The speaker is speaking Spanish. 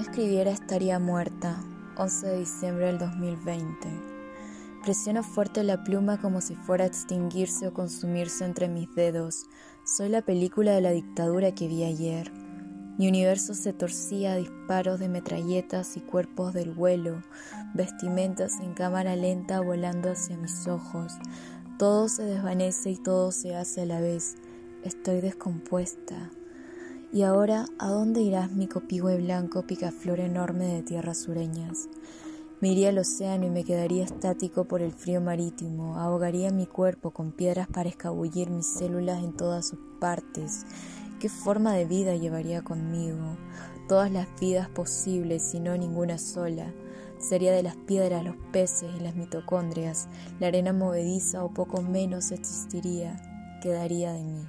escribiera estaría muerta. 11 de diciembre del 2020. Presiono fuerte la pluma como si fuera a extinguirse o consumirse entre mis dedos. Soy la película de la dictadura que vi ayer. Mi universo se torcía a disparos de metralletas y cuerpos del vuelo, vestimentas en cámara lenta volando hacia mis ojos. Todo se desvanece y todo se hace a la vez. Estoy descompuesta. Y ahora, ¿a dónde irás mi copihue blanco picaflor enorme de tierras sureñas? Me iría al océano y me quedaría estático por el frío marítimo, ahogaría mi cuerpo con piedras para escabullir mis células en todas sus partes. ¿Qué forma de vida llevaría conmigo? Todas las vidas posibles y no ninguna sola. Sería de las piedras, los peces y las mitocondrias. La arena movediza o poco menos existiría, quedaría de mí.